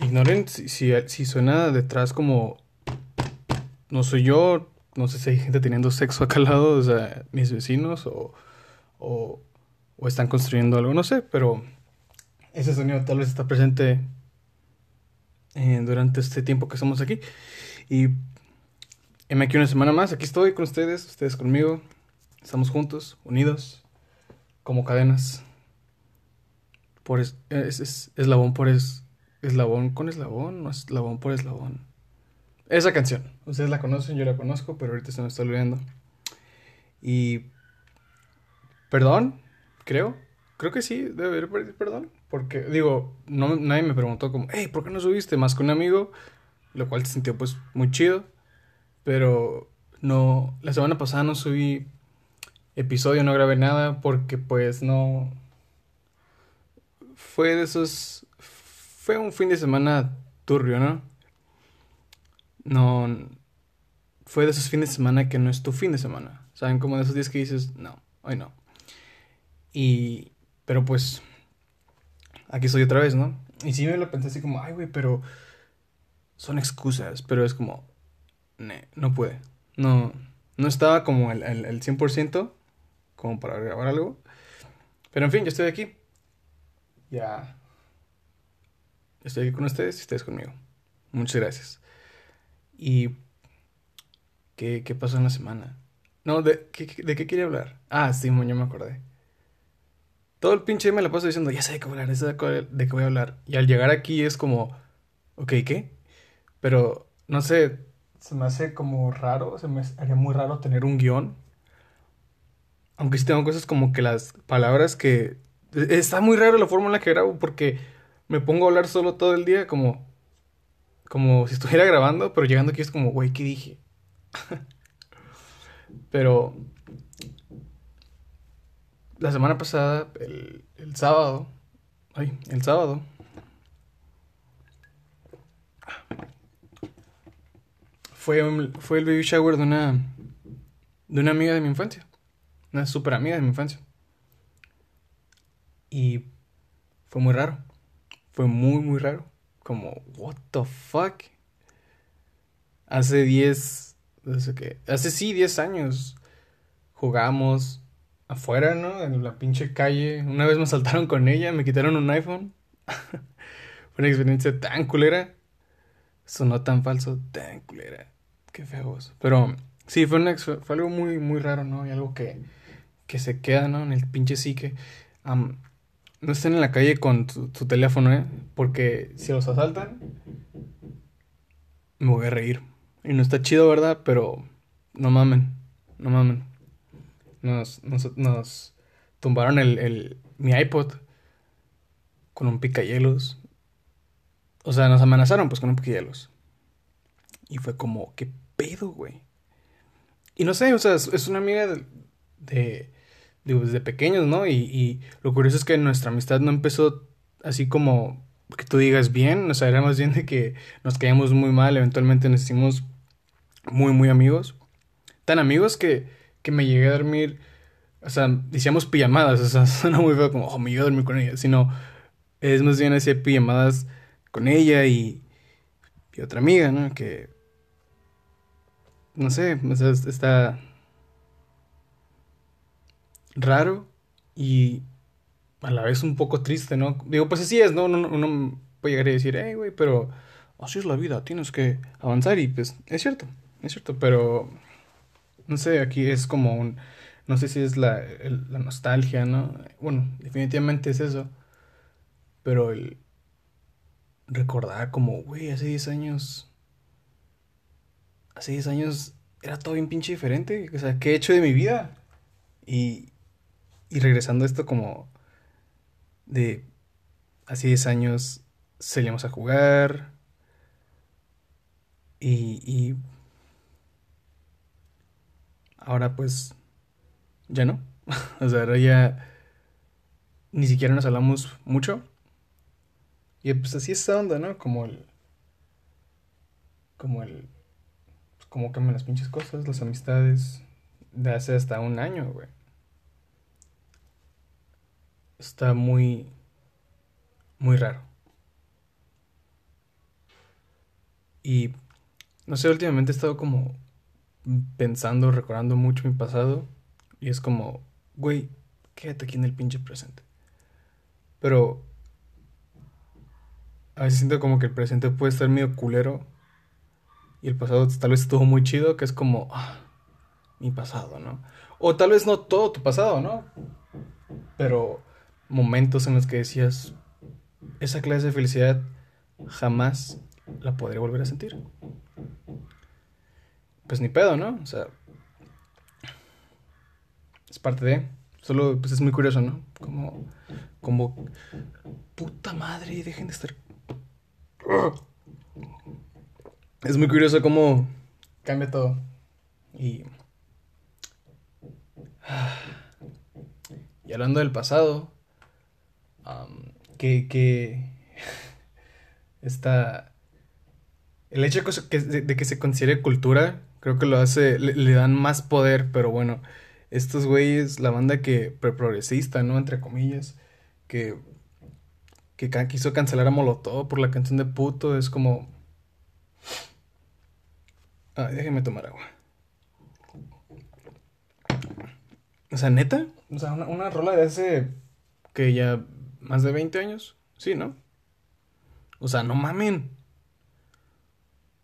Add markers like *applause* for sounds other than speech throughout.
ignoren si, si, suena detrás como... No soy yo, no sé si hay gente teniendo sexo acá al lado, o sea, mis vecinos o, o, están construyendo algo, no sé, pero ese sonido tal vez está presente eh, durante este tiempo que estamos aquí. Y me aquí una semana más, aquí estoy con ustedes, ustedes conmigo, estamos juntos, unidos, como cadenas. Por es, es, eslabón por es, eslabón con eslabón, no eslabón por eslabón. Esa canción, ustedes la conocen, yo la conozco, pero ahorita se me está olvidando. Y... Perdón, creo. Creo que sí, debe haber perdón. Porque, digo, no, nadie me preguntó como, hey, ¿por qué no subiste? Más que un amigo, lo cual se sintió pues muy chido. Pero no, la semana pasada no subí episodio, no grabé nada porque pues no... Fue de esos... Fue un fin de semana turbio, ¿no? No... Fue de esos fines de semana que no es tu fin de semana. ¿Saben? Como de esos días que dices, no, hoy no. Y... Pero pues aquí estoy otra vez, ¿no? Y sí me lo pensé así como, ay, güey, pero son excusas, pero es como, no puede. No, no estaba como el, el, el 100% como para grabar algo. Pero en fin, yo estoy aquí. Ya. Estoy aquí con ustedes y ustedes conmigo. Muchas gracias. ¿Y qué, qué pasó en la semana? No, ¿de, qué, ¿de qué quería hablar? Ah, sí, yo me acordé. Todo el pinche me la paso diciendo, ya sé de qué hablar, ya sé de qué voy a hablar. Y al llegar aquí es como, ok, ¿qué? Pero, no sé, se me hace como raro, se me haría muy raro tener un guion. Aunque sí tengo cosas como que las palabras que... Está muy raro la forma en la que grabo porque me pongo a hablar solo todo el día como... Como si estuviera grabando, pero llegando aquí es como, güey, ¿qué dije? *laughs* pero la semana pasada, el, el sábado, ay, el sábado, fue, fue el baby shower de una, de una amiga de mi infancia, una super amiga de mi infancia. Y fue muy raro, fue muy, muy raro, como, what the fuck. Hace 10, no sé qué, hace sí 10 años jugamos afuera, ¿no? En la pinche calle. Una vez me saltaron con ella, me quitaron un iPhone. *laughs* Fue una experiencia tan culera. Sonó tan falso, tan culera. Qué feos. Pero sí, fue, fue algo muy, muy raro, ¿no? Y algo que, que se queda, ¿no? En el pinche psique. No estén en la calle con tu, teléfono, ¿eh? Porque si los asaltan, me voy a reír. Y no está chido, ¿verdad? Pero no mamen, no mamen nos, nos, tumbaron el, el, mi iPod con un picayelos. O sea, nos amenazaron pues con un picayelos. Y fue como, ¿qué pedo, güey? Y no sé, o sea, es, una amiga de, de, desde pequeños, ¿no? Y, lo curioso es que nuestra amistad no empezó así como que tú digas bien, o sea, era más bien de que nos caíamos muy mal, eventualmente nos hicimos muy, muy amigos. Tan amigos que que me llegué a dormir, o sea, decíamos pijamadas, *laughs* o sea, suena muy feo como, oh, me llegué a dormir con ella, sino es más bien hacía pijamadas con ella y, y otra amiga, ¿no? Que, no sé, o sea, está raro y a la vez un poco triste, ¿no? Digo, pues así es, ¿no? Uno, uno puede llegar a decir, hey, güey, pero así es la vida, tienes que avanzar y pues es cierto, es cierto, pero no sé, aquí es como un, no sé si es la, la nostalgia, ¿no? Bueno, definitivamente es eso, pero el recordar como, güey, hace 10 años, hace 10 años era todo bien pinche diferente, o sea, ¿qué he hecho de mi vida? Y, y regresando a esto como de hace 10 años salíamos a jugar y, y Ahora pues ya no. *laughs* o sea, ahora ya ni siquiera nos hablamos mucho. Y pues así es esa onda, ¿no? Como el... Como el... Pues, como cambian las pinches cosas, las amistades de hace hasta un año, güey. Está muy... Muy raro. Y no sé, últimamente he estado como pensando, recordando mucho mi pasado. Y es como, güey, quédate aquí en el pinche presente. Pero a veces siento como que el presente puede estar medio culero. Y el pasado tal vez estuvo muy chido, que es como, ah, mi pasado, ¿no? O tal vez no todo tu pasado, ¿no? Pero momentos en los que decías, esa clase de felicidad jamás la podré volver a sentir. Pues ni pedo, ¿no? O sea, es parte de... Solo, pues es muy curioso, ¿no? Como, como, puta madre, dejen de estar... Es muy curioso cómo cambia todo. Y... Y hablando del pasado, que, que *laughs* está... El hecho de que se considere cultura, creo que lo hace, le, dan más poder, pero bueno, estos güeyes, la banda que progresista, ¿no? Entre comillas, que, que quiso cancelar a Molotov por la canción de puto, es como... Ay, déjenme tomar agua. O sea, neta, o sea, una, una rola de hace que ya más de 20 años, sí, ¿no? O sea, no mamen.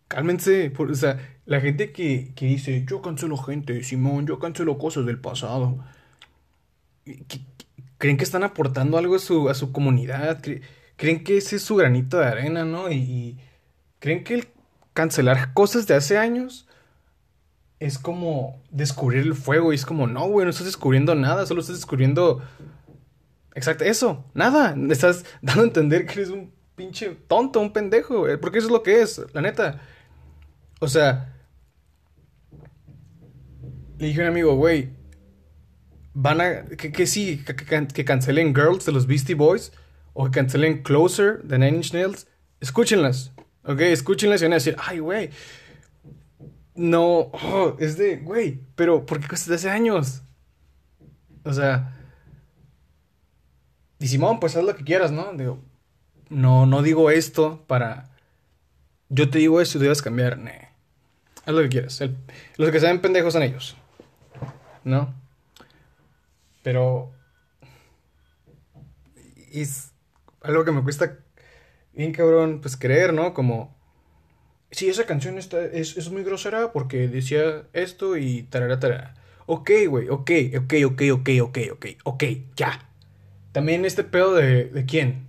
Cálmense. o sea, la gente que, que, dice, yo cancelo gente, Simón, yo cancelo cosas del pasado. ¿Creen que están aportando algo a su, a su comunidad? ¿Creen que ese es su granito de arena, no? Y, creen que el cancelar cosas de hace años es como descubrir el fuego. Y es como, no, güey, no estás descubriendo nada, solo estás descubriendo... Exacto, eso, nada. Estás dando a entender que eres un pinche tonto, un pendejo, eh, porque eso es lo que es, la neta. O sea, le dije a un amigo, güey, van a, que, sí, que, cancelen Girls de los Beastie Boys o que cancelen Closer de Nine Inch Nails, escúchenlas, ok, escúchenlas y van a decir, ay, güey, no, oh, es de, güey, pero ¿por qué de hace años? O sea, y Simón, pues haz lo que quieras, ¿no? Digo, no, no digo esto para. Yo te digo esto y debes cambiar. Haz lo que quieras. los que saben pendejos son ellos. ¿No? Pero. Es algo que me cuesta bien cabrón, pues creer, ¿no? Como. Sí, esa canción está, es, es muy grosera porque decía esto y tarara, tarara. Ok, güey, ok, ok, ok, ok, ok, ok, ok, ya. También este pedo de, de quién?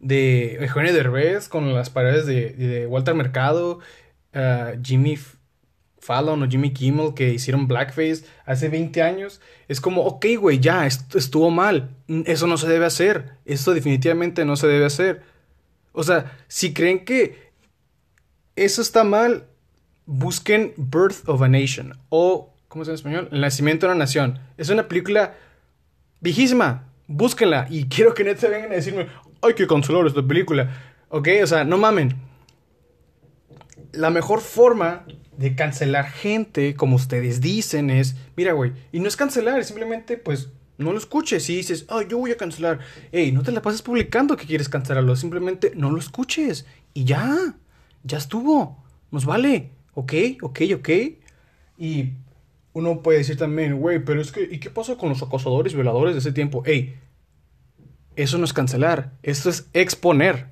de Eugenio Derbez con las paredes de, Walter Mercado, uh, Jimmy Fallon o Jimmy Kimmel que hicieron blackface hace 20 años. Es como, ok, güey, ya, estuvo mal. Eso no se debe hacer. Esto definitivamente no se debe hacer. O sea, si creen que eso está mal, busquen Birth of a Nation o, ¿cómo se llama en español? El nacimiento de una nación. Es una película viejísima. Búsquenla y quiero que neta vengan a decirme, hay que cancelar esta película. ¿Ok? O sea, no mamen. La mejor forma de cancelar gente, como ustedes dicen, es, mira, güey, y no es cancelar, simplemente, pues, no lo escuches y dices, oh, yo voy a cancelar. Ey, no te la pases publicando que quieres cancelarlo, simplemente no lo escuches. Y ya, ya estuvo, nos vale, ok, ok, ok. Y uno puede decir también, güey, pero es que, ¿y qué pasa con los acosadores, violadores de ese tiempo? Ey, eso no es cancelar, esto es exponer.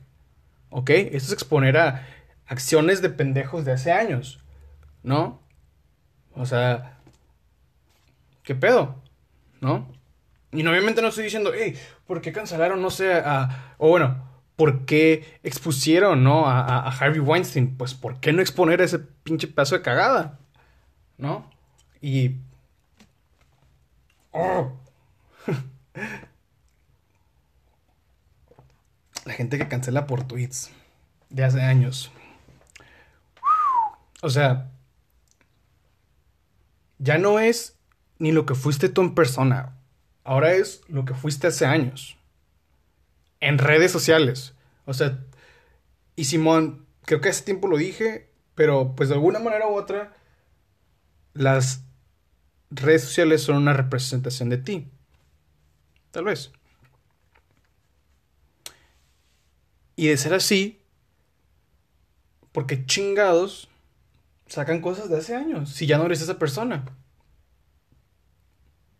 ¿Ok? Esto es exponer a acciones de pendejos de hace años. ¿No? O sea, ¿qué pedo? ¿No? Y obviamente no estoy diciendo, hey, ¿por qué cancelaron, no sé, a... O bueno, ¿por qué expusieron, ¿no? A, Harvey Weinstein. Pues, ¿por qué no exponer ese pinche pedazo de cagada? ¿No? Y... Oh. La gente que cancela por tweets de hace años. O sea, ya no es ni lo que fuiste tú en persona. Ahora es lo que fuiste hace años. En redes sociales. O sea, y Simón, creo que hace tiempo lo dije, pero pues de alguna manera u otra, las redes sociales son una representación de ti. Tal vez. Y de ser así, Porque chingados sacan cosas de hace años. Si ya no eres esa persona.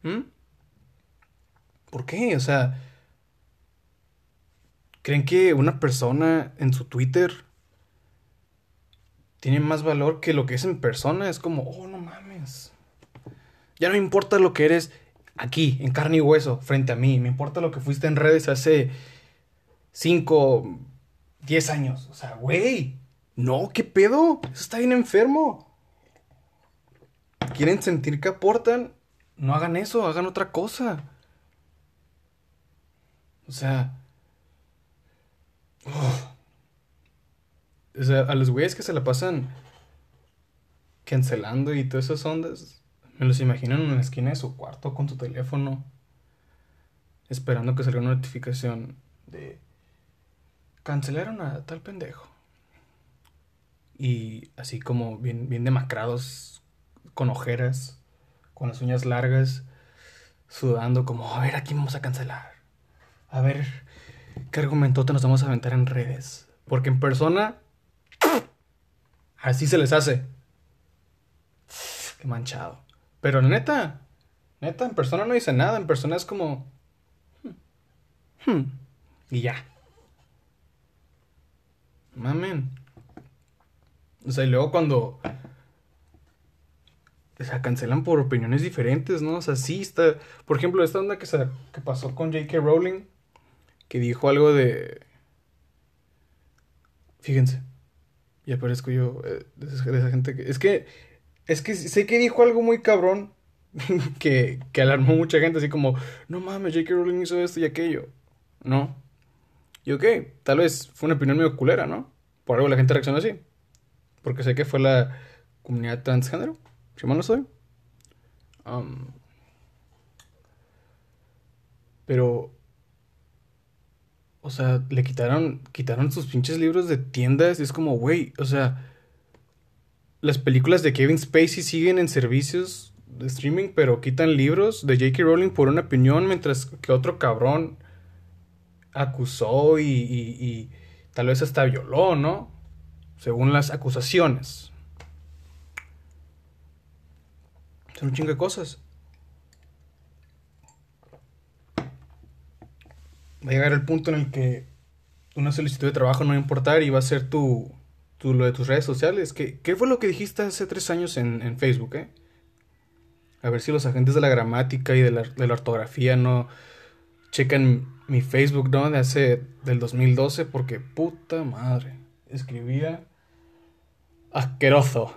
¿Mm? ¿Por qué? O sea, ¿creen que una persona en su Twitter tiene más valor que lo que es en persona? Es como, oh, no mames. Ya no me importa lo que eres aquí, en carne y hueso, frente a mí. Me importa lo que fuiste en redes hace 5, 10 años. O sea, güey. No, ¿qué pedo? Eso está bien enfermo. ¿Quieren sentir que aportan? No hagan eso, hagan otra cosa. O sea... O sea, a los güeyes que se la pasan cancelando y todas esas ondas, me los imagino en una esquina de su cuarto con su teléfono, esperando que salga una notificación de cancelaron a tal pendejo. Y así como bien, bien demacrados, con ojeras, con las uñas largas, sudando como, a ver, aquí vamos a cancelar. A ver, ¿qué argumentote nos vamos a aventar en redes? Porque en persona, así se les hace. Qué manchado. Pero neta, neta, en persona no dice nada. En persona es como... Hmm, hmm, y ya. Mamen. O sea, y luego cuando... O sea, cancelan por opiniones diferentes, ¿no? O sea, sí está... Por ejemplo, esta onda que, se, que pasó con J.K. Rowling, que dijo algo de... Fíjense. Y aparezco yo eh, de, esa, gente que... Es que... Es que sé que dijo algo muy cabrón *laughs* que, que alarmó mucha gente, así como, no mames, J.K. Rowling hizo esto y aquello. ¿No? Y ok, tal vez fue una opinión medio culera, ¿no? Por algo la gente reaccionó así. Porque sé que fue la comunidad transgénero, si mal no soy. Um, pero, o sea, le quitaron, quitaron sus pinches libros de tiendas y es como, güey, o sea, las películas de Kevin Spacey siguen en servicios de streaming, pero quitan libros de J.K. Rowling por una opinión, mientras que otro cabrón acusó y, tal vez hasta violó, ¿no? Según las acusaciones. Son un chingo de cosas. Va a llegar el punto en el que una solicitud de trabajo no va a importar y va a ser tu, tu lo de tus redes sociales. ¿Qué, ¿Qué, fue lo que dijiste hace tres años en, en, Facebook, eh? A ver si los agentes de la gramática y de la, de la ortografía no checan mi Facebook, ¿no? De hace, del 2012, porque puta madre, escribía asqueroso.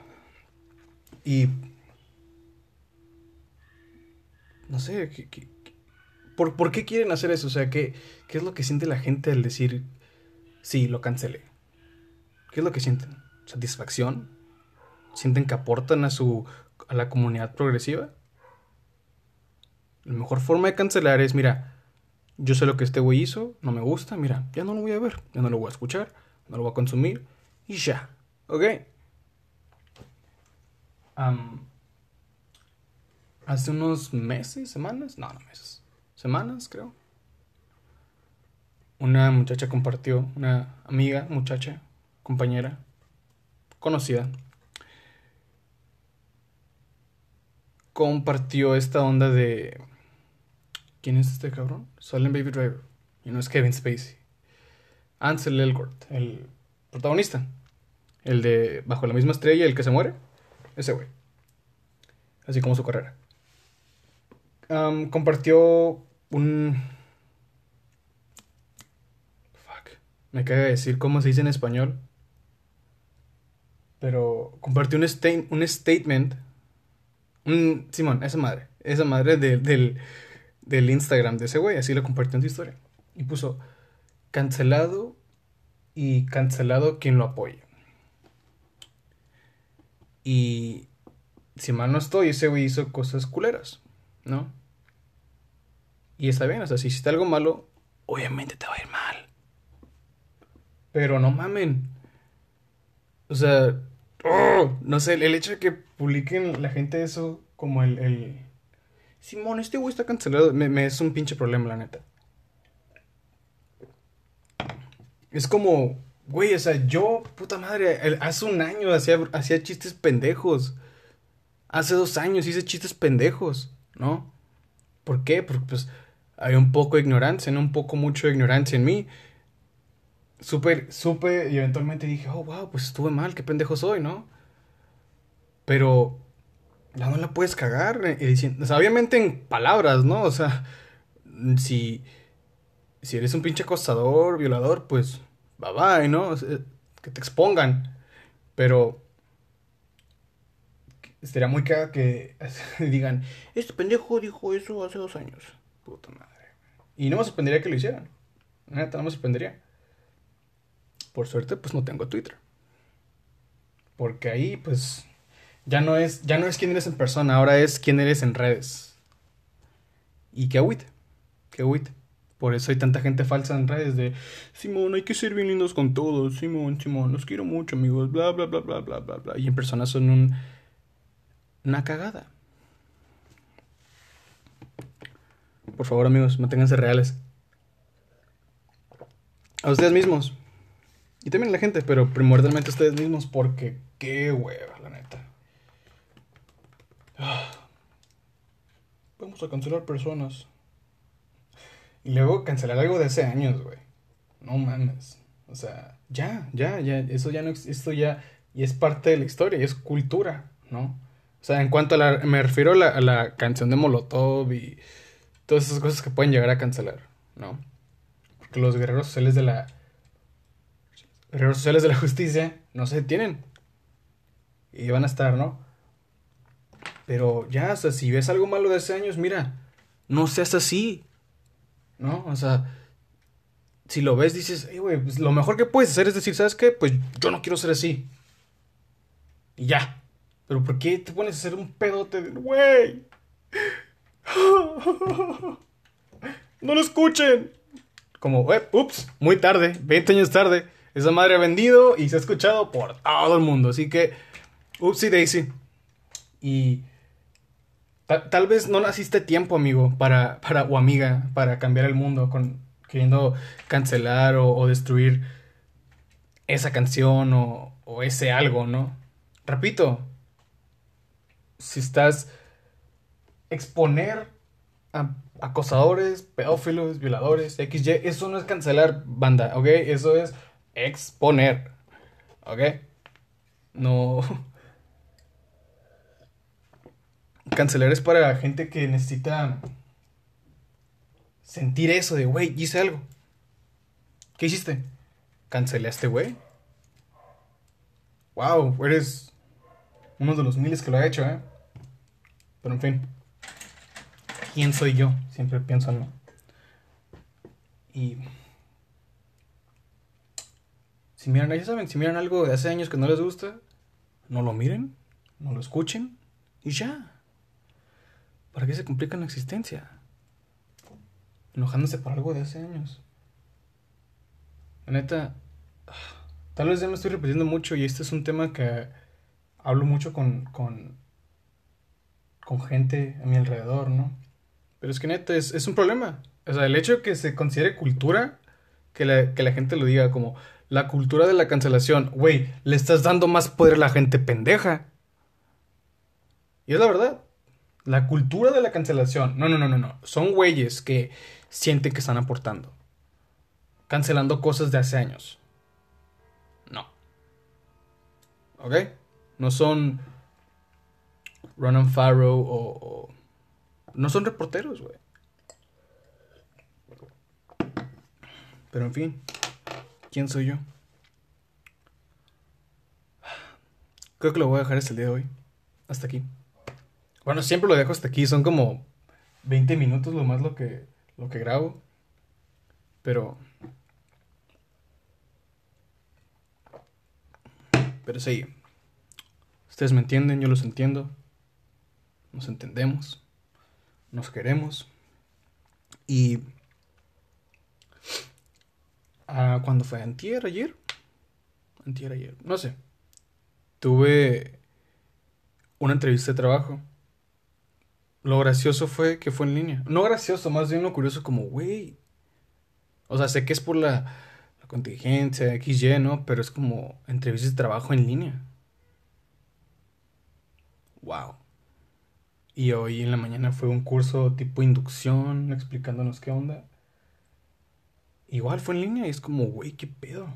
Y... No sé, por, por, qué quieren hacer eso? O sea, ¿qué, ¿qué es lo que siente la gente al decir, sí, lo cancelé? ¿Qué es lo que sienten? ¿Satisfacción? ¿Sienten que aportan a su a la comunidad progresiva? La mejor forma de cancelar es, mira, yo sé lo que este güey hizo, no me gusta, mira, ya no lo voy a ver, ya no lo voy a escuchar, no lo voy a consumir y ya, ¿ok? hace unos meses, semanas, no, no meses, semanas creo. Una muchacha compartió, una amiga, muchacha, compañera, conocida, compartió esta onda de ¿Quién es este cabrón? Solen Baby Driver. Y no es Kevin Spacey. Ansel Elgort, el protagonista. El de Bajo la misma estrella, el que se muere. Ese güey. Así como su carrera. compartió un... Fuck. Me caga decir cómo se dice en español. Pero compartió un, un statement. Un... Simón, esa madre. Esa madre del del Instagram de ese güey, así lo compartió en su historia. Y puso cancelado y cancelado quien lo apoye. Y si mal no estoy, ese güey hizo cosas culeras, ¿no? Y está bien, o sea, si hiciste algo malo, obviamente te va a ir mal. Pero no mamen. O sea, oh, no sé, el hecho de que publiquen la gente eso como el Simón, este güey está cancelado. Me, es un pinche problema, la neta. Es como Güey, o sea, yo, puta madre, hace un año hacía, hacía chistes pendejos. Hace dos años hice chistes pendejos, ¿no? ¿Por qué? Porque pues hay un poco de ignorancia, ¿no? Un poco mucho de ignorancia en mí. Supe, supe y eventualmente dije, oh, wow, pues estuve mal, qué pendejo soy, ¿no? Pero ya no la puedes cagar. Eh, diciendo, obviamente en palabras, ¿no? O sea, *laughs* si, si eres un pinche acosador, violador, pues bye bye, ¿no? que te expongan. Pero estaría muy cagado que *laughs* digan, este pendejo dijo eso hace dos años. Puta madre. Y no me sorprendería que lo hicieran. Neta, no me sorprendería. Por suerte, pues no tengo Twitter. Porque ahí, pues, ya no es, ya no es quién eres en persona, ahora es quién eres en redes. Y qué agüite, qué agüite. Por eso hay tanta gente falsa en redes de Simón, hay que ser bien lindos con todos, Simón, Simón, los quiero mucho, amigos, bla bla bla bla bla bla bla. Y en persona son un una cagada. Por favor, amigos, manténganse reales. A ustedes mismos. Y también a la gente, pero primordialmente a ustedes mismos porque qué hueva, la neta. Vamos a cancelar personas. Y luego cancelar algo de hace años, güey. No mames. O sea, ya, ya, ya. Eso ya no esto ya y es parte de la historia y es cultura, ¿no? O sea, en cuanto a la. Me refiero a la, a la canción de Molotov y todas esas cosas que pueden llegar a cancelar, ¿no? Porque los guerreros sociales de la. Guerreros sociales de la justicia no se detienen. Y van a estar, ¿no? Pero ya, o sea, si ves algo malo de hace años, mira, no seas así. ¿No? O sea, si lo ves, dices, hey, güey, pues lo mejor que puedes hacer es decir, ¿sabes qué? Pues yo no quiero ser así. Y ya. Pero ¿por qué te pones a hacer un pedote de, güey? *laughs* No lo escuchen. Como, eh, ups, muy tarde, 20 años tarde. Esa madre ha vendido y se ha escuchado por todo el mundo. Así que, upsy daisy. Y tal, vez no naciste tiempo, amigo, para, para, o amiga, para cambiar el mundo, con, queriendo cancelar o, destruir esa canción o, o ese algo, ¿no? Repito, si estás exponer a acosadores, pedófilos, violadores, XY, eso no es cancelar banda, ¿ok? Eso es exponer, ¿ok? No. *laughs* Cancelar es para gente que necesita sentir eso de, güey, hice algo. ¿Qué hiciste? Este güey. Wow, eres uno de los miles que lo ha hecho, ¿eh? Pero en fin. ¿Quién soy yo? Siempre pienso en Y. Si miran, ya saben, si miran algo de hace años que no les gusta, no lo miren, no lo escuchen y ya. ¿Para qué se complican la existencia? Enojándose por algo de hace años. La neta, *sighs* tal vez ya me estoy repitiendo mucho y este es un tema que hablo mucho con, con, con gente a mi alrededor, ¿no? Pero es que neta, es, es un problema. O sea, el hecho de que se considere cultura, que la, que la gente lo diga como la cultura de la cancelación, güey, le estás dando más poder a la gente pendeja. Y es la verdad. La cultura de la cancelación. No, no, no, no, no. Son güeyes que sienten que están aportando. Cancelando cosas de hace años. No. ¿Ok? No son Ronan Farrow o, No son reporteros, güey. Pero en fin, ¿quién soy yo? Creo que lo voy a dejar hasta el día de hoy. Hasta aquí. Bueno, siempre lo dejo hasta aquí. Son como 20 minutos lo más lo que, lo que grabo. Pero... Pero sí. Ustedes me entienden, yo los entiendo nos entendemos, nos queremos. Y ah, cuando fue antier, ayer, antier, ayer, no sé, tuve una entrevista de trabajo. Lo gracioso fue que fue en línea. No gracioso, más bien lo curioso como, güey. O sea, sé que es por la, contingencia, XY, ¿no? Pero es como entrevistas de trabajo en línea. Wow. Y hoy en la mañana fue un curso tipo inducción, explicándonos qué onda. Igual fue en línea y es como, güey, qué pedo.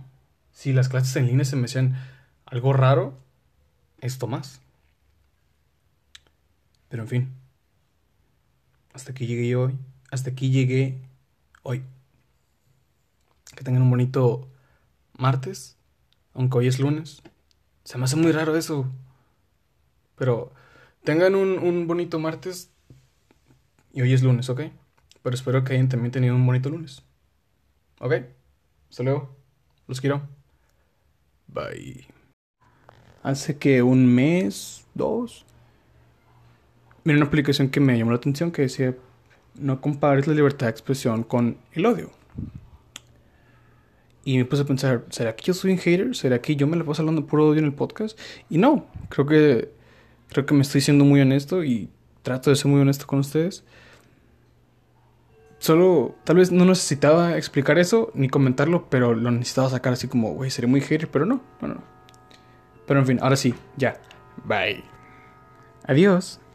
Si las clases en línea se me hacían algo raro, esto más. Pero en fin. Hasta aquí llegué hoy. Hasta aquí llegué hoy. Que tengan un bonito martes. Aunque hoy es lunes. Se me hace muy raro eso. Pero tengan un, un bonito martes. Y hoy es lunes, ¿ok? Pero espero que hayan también tenido un bonito lunes. ¿Ok? Hasta luego. Los quiero. Bye. Hace que un mes, dos. Miré una aplicación que me llamó la atención que decía: No compares la libertad de expresión con el odio. Y me puse a pensar: ¿será que yo soy un hater? ¿Será que yo me la paso hablando puro odio en el podcast? Y no, creo que Creo que me estoy siendo muy honesto y trato de ser muy honesto con ustedes. Solo, tal vez no necesitaba explicar eso ni comentarlo, pero lo necesitaba sacar así como, güey, seré muy hater, pero no, no, no. Pero en fin, ahora sí, ya. Bye. Adiós.